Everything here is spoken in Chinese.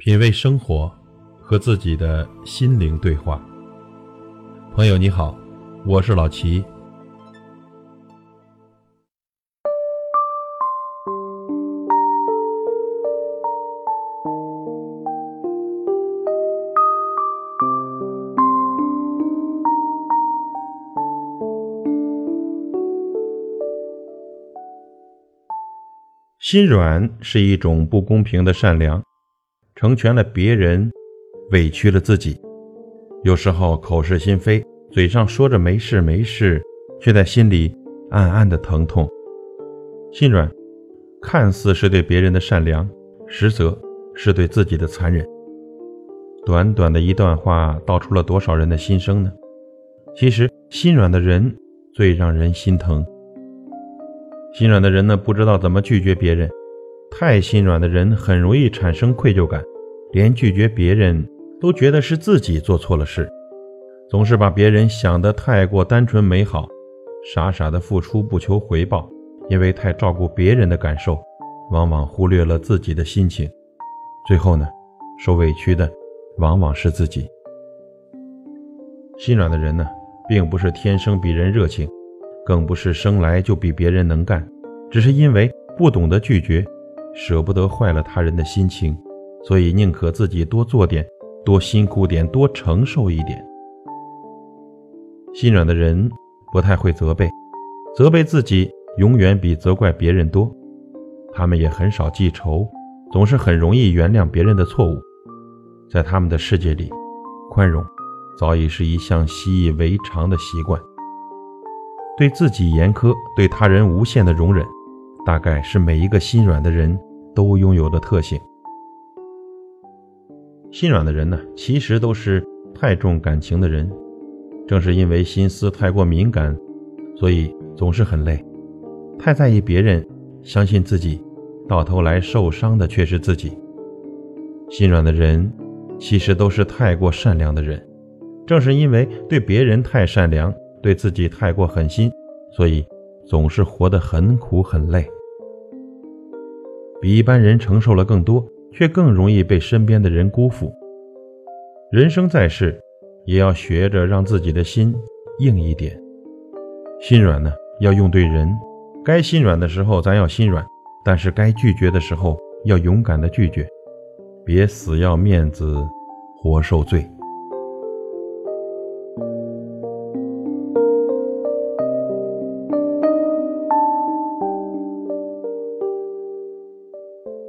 品味生活，和自己的心灵对话。朋友你好，我是老齐。心软是一种不公平的善良。成全了别人，委屈了自己。有时候口是心非，嘴上说着没事没事，却在心里暗暗的疼痛。心软，看似是对别人的善良，实则是对自己的残忍。短短的一段话，道出了多少人的心声呢？其实，心软的人最让人心疼。心软的人呢，不知道怎么拒绝别人。太心软的人很容易产生愧疚感，连拒绝别人都觉得是自己做错了事，总是把别人想得太过单纯美好，傻傻的付出不求回报，因为太照顾别人的感受，往往忽略了自己的心情，最后呢，受委屈的往往是自己。心软的人呢，并不是天生比人热情，更不是生来就比别人能干，只是因为不懂得拒绝。舍不得坏了他人的心情，所以宁可自己多做点，多辛苦点，多承受一点。心软的人不太会责备，责备自己永远比责怪别人多。他们也很少记仇，总是很容易原谅别人的错误。在他们的世界里，宽容早已是一项习以为常的习惯。对自己严苛，对他人无限的容忍。大概是每一个心软的人都拥有的特性。心软的人呢，其实都是太重感情的人。正是因为心思太过敏感，所以总是很累。太在意别人，相信自己，到头来受伤的却是自己。心软的人，其实都是太过善良的人。正是因为对别人太善良，对自己太过狠心，所以总是活得很苦很累。比一般人承受了更多，却更容易被身边的人辜负。人生在世，也要学着让自己的心硬一点。心软呢，要用对人。该心软的时候，咱要心软；但是该拒绝的时候，要勇敢的拒绝，别死要面子，活受罪。